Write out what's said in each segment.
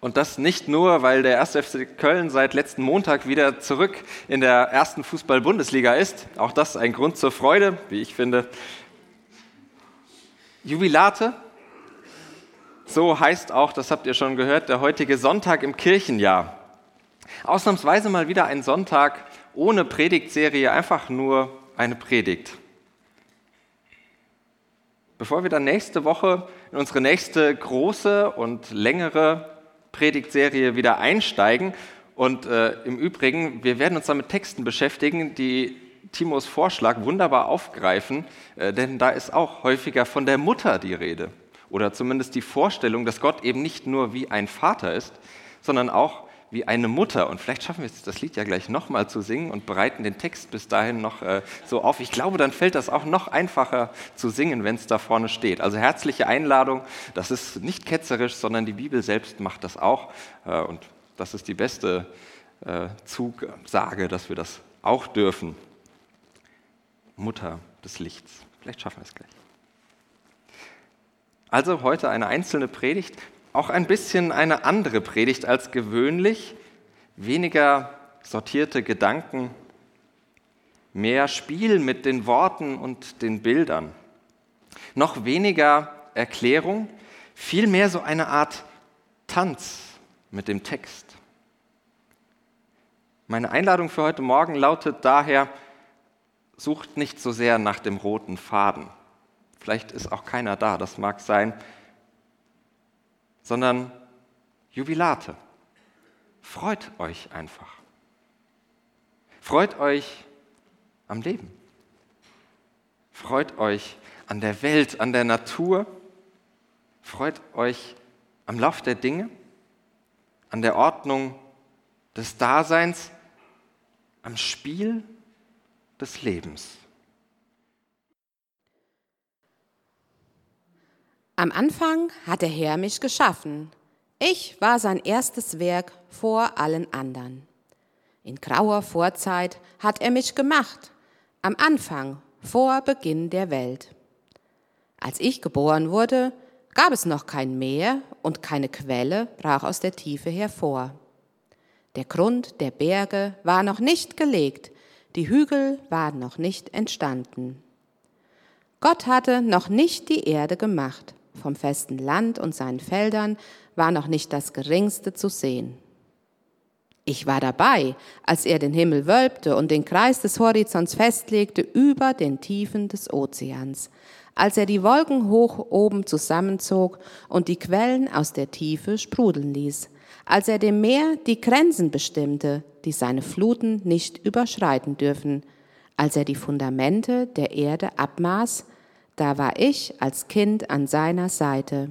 Und das nicht nur, weil der 1. FC Köln seit letzten Montag wieder zurück in der ersten Fußball-Bundesliga ist. Auch das ein Grund zur Freude, wie ich finde. Jubilate, so heißt auch, das habt ihr schon gehört, der heutige Sonntag im Kirchenjahr. Ausnahmsweise mal wieder ein Sonntag ohne Predigtserie, einfach nur eine Predigt. Bevor wir dann nächste Woche in unsere nächste große und längere Predigtserie wieder einsteigen. Und äh, im Übrigen, wir werden uns dann mit Texten beschäftigen, die Timos Vorschlag wunderbar aufgreifen, äh, denn da ist auch häufiger von der Mutter die Rede. Oder zumindest die Vorstellung, dass Gott eben nicht nur wie ein Vater ist, sondern auch wie eine Mutter. Und vielleicht schaffen wir es, das Lied ja gleich nochmal zu singen und bereiten den Text bis dahin noch äh, so auf. Ich glaube, dann fällt das auch noch einfacher zu singen, wenn es da vorne steht. Also herzliche Einladung. Das ist nicht ketzerisch, sondern die Bibel selbst macht das auch. Äh, und das ist die beste äh, Zusage, dass wir das auch dürfen. Mutter des Lichts. Vielleicht schaffen wir es gleich. Also heute eine einzelne Predigt auch ein bisschen eine andere Predigt als gewöhnlich, weniger sortierte Gedanken, mehr Spiel mit den Worten und den Bildern, noch weniger Erklärung, vielmehr so eine Art Tanz mit dem Text. Meine Einladung für heute Morgen lautet daher, sucht nicht so sehr nach dem roten Faden. Vielleicht ist auch keiner da, das mag sein, sondern Jubilate. Freut euch einfach. Freut euch am Leben. Freut euch an der Welt, an der Natur. Freut euch am Lauf der Dinge, an der Ordnung des Daseins, am Spiel des Lebens. Am Anfang hat der Herr mich geschaffen. Ich war sein erstes Werk vor allen anderen. In grauer Vorzeit hat er mich gemacht, am Anfang, vor Beginn der Welt. Als ich geboren wurde, gab es noch kein Meer und keine Quelle brach aus der Tiefe hervor. Der Grund der Berge war noch nicht gelegt, die Hügel waren noch nicht entstanden. Gott hatte noch nicht die Erde gemacht vom festen Land und seinen Feldern war noch nicht das geringste zu sehen. Ich war dabei, als er den Himmel wölbte und den Kreis des Horizonts festlegte über den Tiefen des Ozeans, als er die Wolken hoch oben zusammenzog und die Quellen aus der Tiefe sprudeln ließ, als er dem Meer die Grenzen bestimmte, die seine Fluten nicht überschreiten dürfen, als er die Fundamente der Erde abmaß da war ich als Kind an seiner Seite.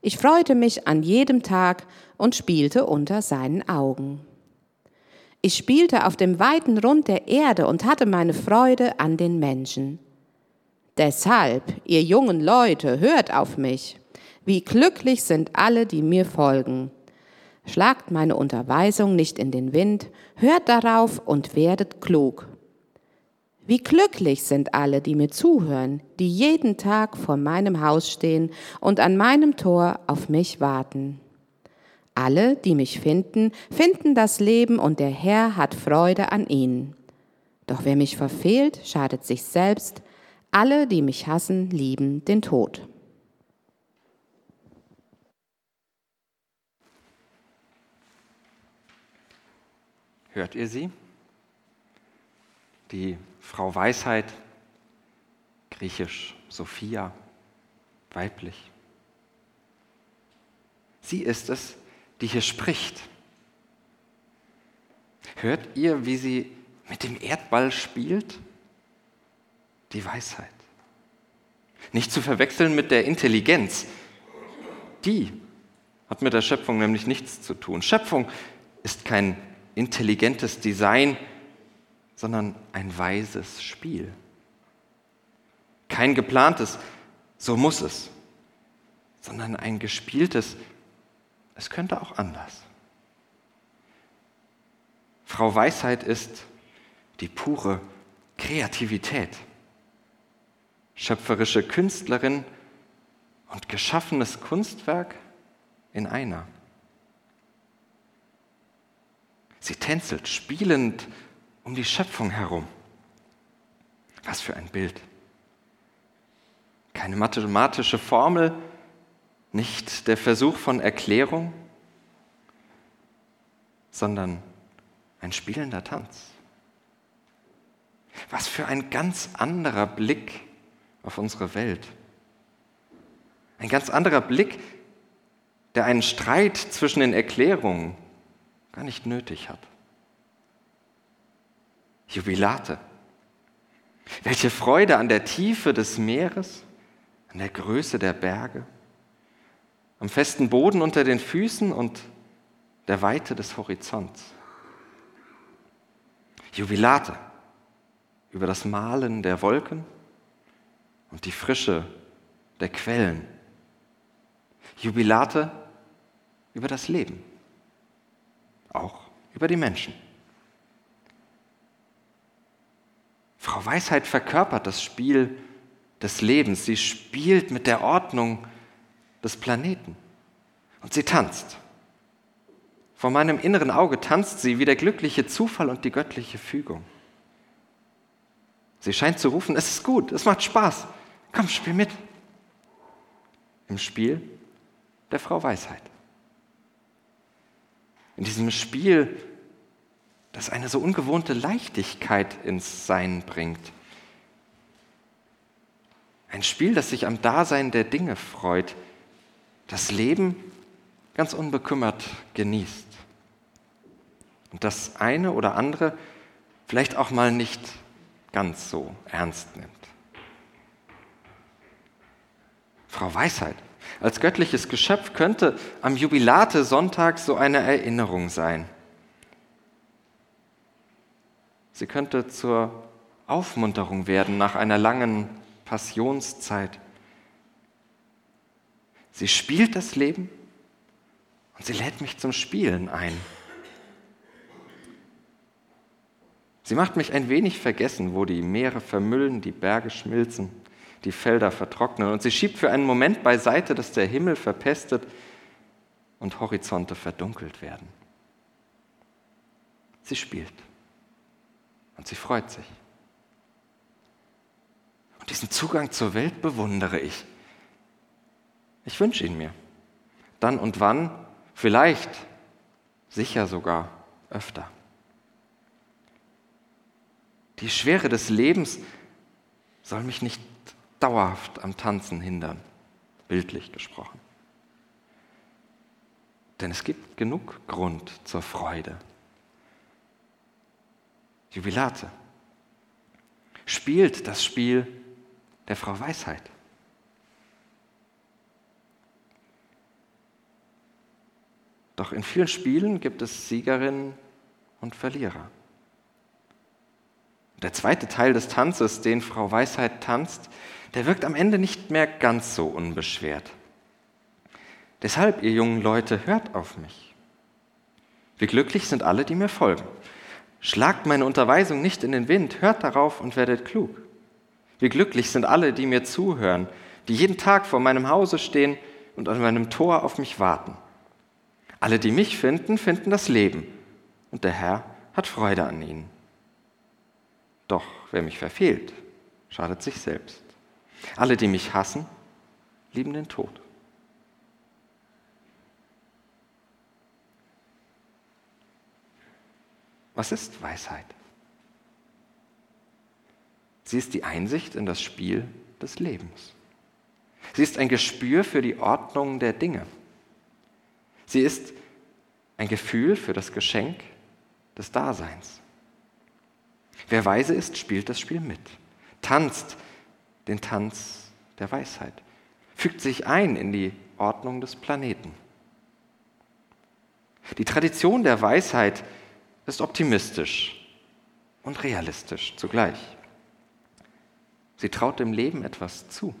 Ich freute mich an jedem Tag und spielte unter seinen Augen. Ich spielte auf dem weiten Rund der Erde und hatte meine Freude an den Menschen. Deshalb, ihr jungen Leute, hört auf mich. Wie glücklich sind alle, die mir folgen. Schlagt meine Unterweisung nicht in den Wind, hört darauf und werdet klug. Wie glücklich sind alle, die mir zuhören, die jeden Tag vor meinem Haus stehen und an meinem Tor auf mich warten. Alle, die mich finden, finden das Leben und der Herr hat Freude an ihnen. Doch wer mich verfehlt, schadet sich selbst. Alle, die mich hassen, lieben den Tod. Hört ihr sie? Die Frau Weisheit, griechisch Sophia, weiblich. Sie ist es, die hier spricht. Hört ihr, wie sie mit dem Erdball spielt? Die Weisheit. Nicht zu verwechseln mit der Intelligenz. Die hat mit der Schöpfung nämlich nichts zu tun. Schöpfung ist kein intelligentes Design, sondern ein weises Spiel. Kein geplantes, so muss es, sondern ein gespieltes, es könnte auch anders. Frau Weisheit ist die pure Kreativität, schöpferische Künstlerin und geschaffenes Kunstwerk in einer. Sie tänzelt spielend um die Schöpfung herum. Was für ein Bild. Keine mathematische Formel, nicht der Versuch von Erklärung, sondern ein spielender Tanz. Was für ein ganz anderer Blick auf unsere Welt. Ein ganz anderer Blick, der einen Streit zwischen den Erklärungen gar nicht nötig hat. Jubilate. Welche Freude an der Tiefe des Meeres, an der Größe der Berge, am festen Boden unter den Füßen und der Weite des Horizonts. Jubilate über das Malen der Wolken und die Frische der Quellen. Jubilate über das Leben, auch über die Menschen. Frau Weisheit verkörpert das Spiel des Lebens. Sie spielt mit der Ordnung des Planeten und sie tanzt. Vor meinem inneren Auge tanzt sie wie der glückliche Zufall und die göttliche Fügung. Sie scheint zu rufen, es ist gut, es macht Spaß, komm, spiel mit. Im Spiel der Frau Weisheit. In diesem Spiel, das eine so ungewohnte Leichtigkeit ins Sein bringt. Ein Spiel, das sich am Dasein der Dinge freut, das Leben ganz unbekümmert genießt und das eine oder andere vielleicht auch mal nicht ganz so ernst nimmt. Frau Weisheit als göttliches Geschöpf könnte am Jubilate Sonntag so eine Erinnerung sein. Sie könnte zur Aufmunterung werden nach einer langen Passionszeit. Sie spielt das Leben und sie lädt mich zum Spielen ein. Sie macht mich ein wenig vergessen, wo die Meere vermüllen, die Berge schmilzen, die Felder vertrocknen. Und sie schiebt für einen Moment beiseite, dass der Himmel verpestet und Horizonte verdunkelt werden. Sie spielt und sie freut sich. Und diesen Zugang zur Welt bewundere ich. Ich wünsche ihn mir. Dann und wann, vielleicht, sicher sogar öfter. Die Schwere des Lebens soll mich nicht dauerhaft am Tanzen hindern, bildlich gesprochen. Denn es gibt genug Grund zur Freude. Jubilate spielt das Spiel der Frau Weisheit. Doch in vielen Spielen gibt es Siegerinnen und Verlierer. Der zweite Teil des Tanzes, den Frau Weisheit tanzt, der wirkt am Ende nicht mehr ganz so unbeschwert. Deshalb, ihr jungen Leute, hört auf mich. Wie glücklich sind alle, die mir folgen. Schlagt meine Unterweisung nicht in den Wind, hört darauf und werdet klug. Wie glücklich sind alle, die mir zuhören, die jeden Tag vor meinem Hause stehen und an meinem Tor auf mich warten. Alle, die mich finden, finden das Leben, und der Herr hat Freude an ihnen. Doch wer mich verfehlt, schadet sich selbst. Alle, die mich hassen, lieben den Tod. Was ist Weisheit? Sie ist die Einsicht in das Spiel des Lebens. Sie ist ein Gespür für die Ordnung der Dinge. Sie ist ein Gefühl für das Geschenk des Daseins. Wer weise ist, spielt das Spiel mit, tanzt den Tanz der Weisheit, fügt sich ein in die Ordnung des Planeten. Die Tradition der Weisheit ist optimistisch und realistisch zugleich. Sie traut dem Leben etwas zu.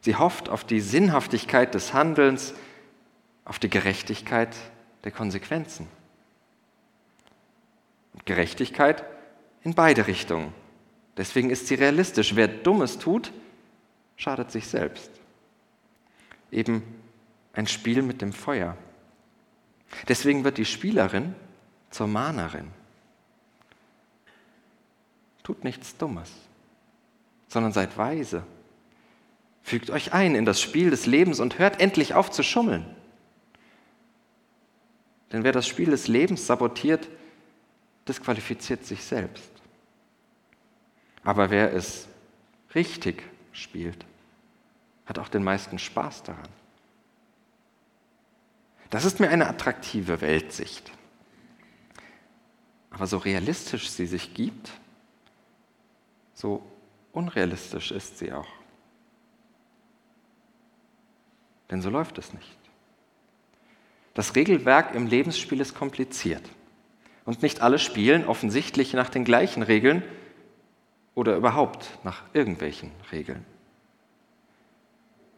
Sie hofft auf die Sinnhaftigkeit des Handelns, auf die Gerechtigkeit der Konsequenzen. Und Gerechtigkeit in beide Richtungen. Deswegen ist sie realistisch. Wer Dummes tut, schadet sich selbst. Eben ein Spiel mit dem Feuer. Deswegen wird die Spielerin zur Mahnerin. Tut nichts Dummes, sondern seid weise. Fügt euch ein in das Spiel des Lebens und hört endlich auf zu schummeln. Denn wer das Spiel des Lebens sabotiert, disqualifiziert sich selbst. Aber wer es richtig spielt, hat auch den meisten Spaß daran. Das ist mir eine attraktive Weltsicht. Aber so realistisch sie sich gibt, so unrealistisch ist sie auch. Denn so läuft es nicht. Das Regelwerk im Lebensspiel ist kompliziert. Und nicht alle spielen offensichtlich nach den gleichen Regeln oder überhaupt nach irgendwelchen Regeln.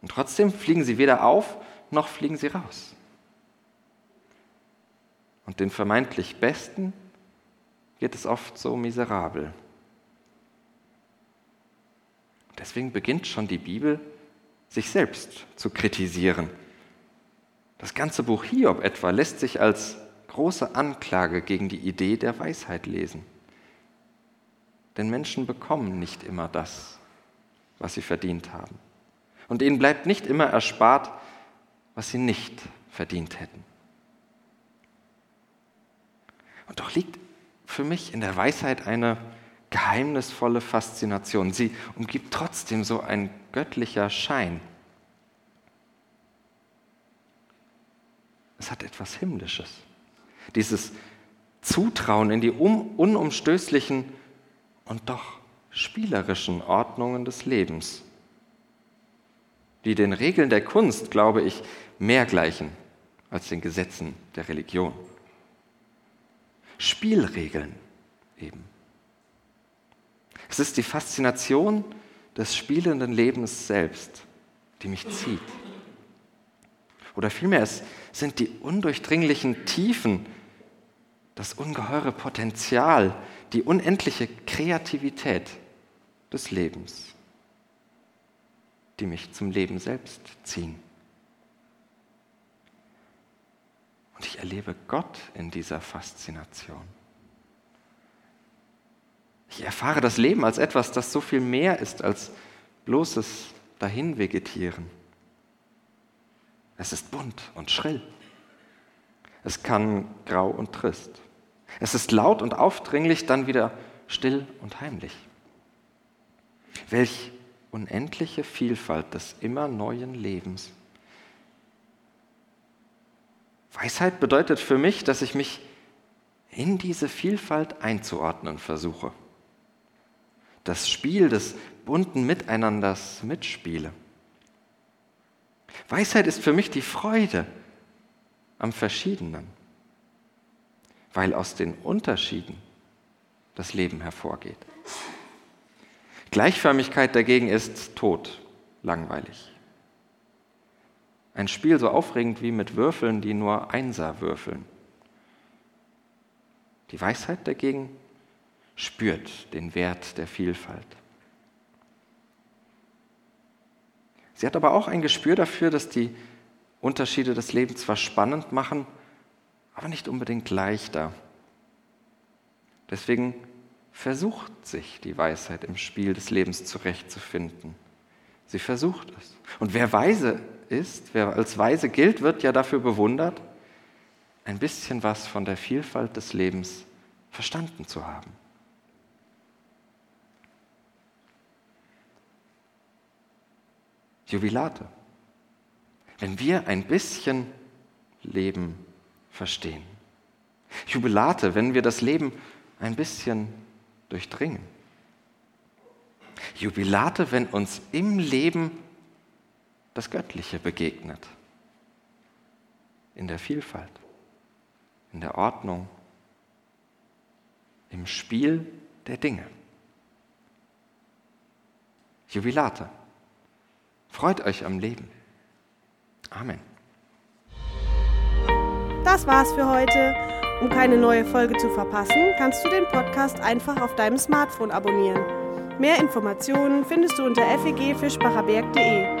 Und trotzdem fliegen sie weder auf, noch fliegen sie raus. Und den vermeintlich Besten geht es oft so miserabel. Deswegen beginnt schon die Bibel, sich selbst zu kritisieren. Das ganze Buch Hiob etwa lässt sich als große Anklage gegen die Idee der Weisheit lesen. Denn Menschen bekommen nicht immer das, was sie verdient haben. Und ihnen bleibt nicht immer erspart, was sie nicht verdient hätten. Und doch liegt für mich in der Weisheit eine geheimnisvolle Faszination. Sie umgibt trotzdem so ein göttlicher Schein. Es hat etwas Himmlisches. Dieses Zutrauen in die unumstößlichen und doch spielerischen Ordnungen des Lebens, die den Regeln der Kunst, glaube ich, mehr gleichen als den Gesetzen der Religion. Spielregeln eben. Es ist die Faszination des spielenden Lebens selbst, die mich zieht. Oder vielmehr, es sind die undurchdringlichen Tiefen, das ungeheure Potenzial, die unendliche Kreativität des Lebens, die mich zum Leben selbst ziehen. Und ich erlebe Gott in dieser Faszination. Ich erfahre das Leben als etwas, das so viel mehr ist als bloßes Dahinvegetieren. Es ist bunt und schrill. Es kann grau und trist. Es ist laut und aufdringlich, dann wieder still und heimlich. Welch unendliche Vielfalt des immer neuen Lebens. Weisheit bedeutet für mich, dass ich mich in diese Vielfalt einzuordnen versuche. Das Spiel des bunten Miteinanders mitspiele. Weisheit ist für mich die Freude am Verschiedenen, weil aus den Unterschieden das Leben hervorgeht. Gleichförmigkeit dagegen ist tot, langweilig. Ein Spiel so aufregend wie mit Würfeln, die nur Einser würfeln. Die Weisheit dagegen spürt den Wert der Vielfalt. Sie hat aber auch ein Gespür dafür, dass die Unterschiede des Lebens zwar spannend machen, aber nicht unbedingt leichter. Deswegen versucht sich die Weisheit im Spiel des Lebens zurechtzufinden. Sie versucht es. Und wer weise ist, wer als weise gilt, wird ja dafür bewundert, ein bisschen was von der Vielfalt des Lebens verstanden zu haben. Jubilate. Wenn wir ein bisschen Leben verstehen. Jubilate, wenn wir das Leben ein bisschen durchdringen. Jubilate, wenn uns im Leben das Göttliche begegnet, in der Vielfalt. in der Ordnung, im Spiel der Dinge. Jubilate, freut euch am Leben. Amen. Das war's für heute. Um keine neue Folge zu verpassen, kannst du den Podcast einfach auf deinem Smartphone abonnieren. Mehr Informationen findest du unter fegfischbacherberg.de.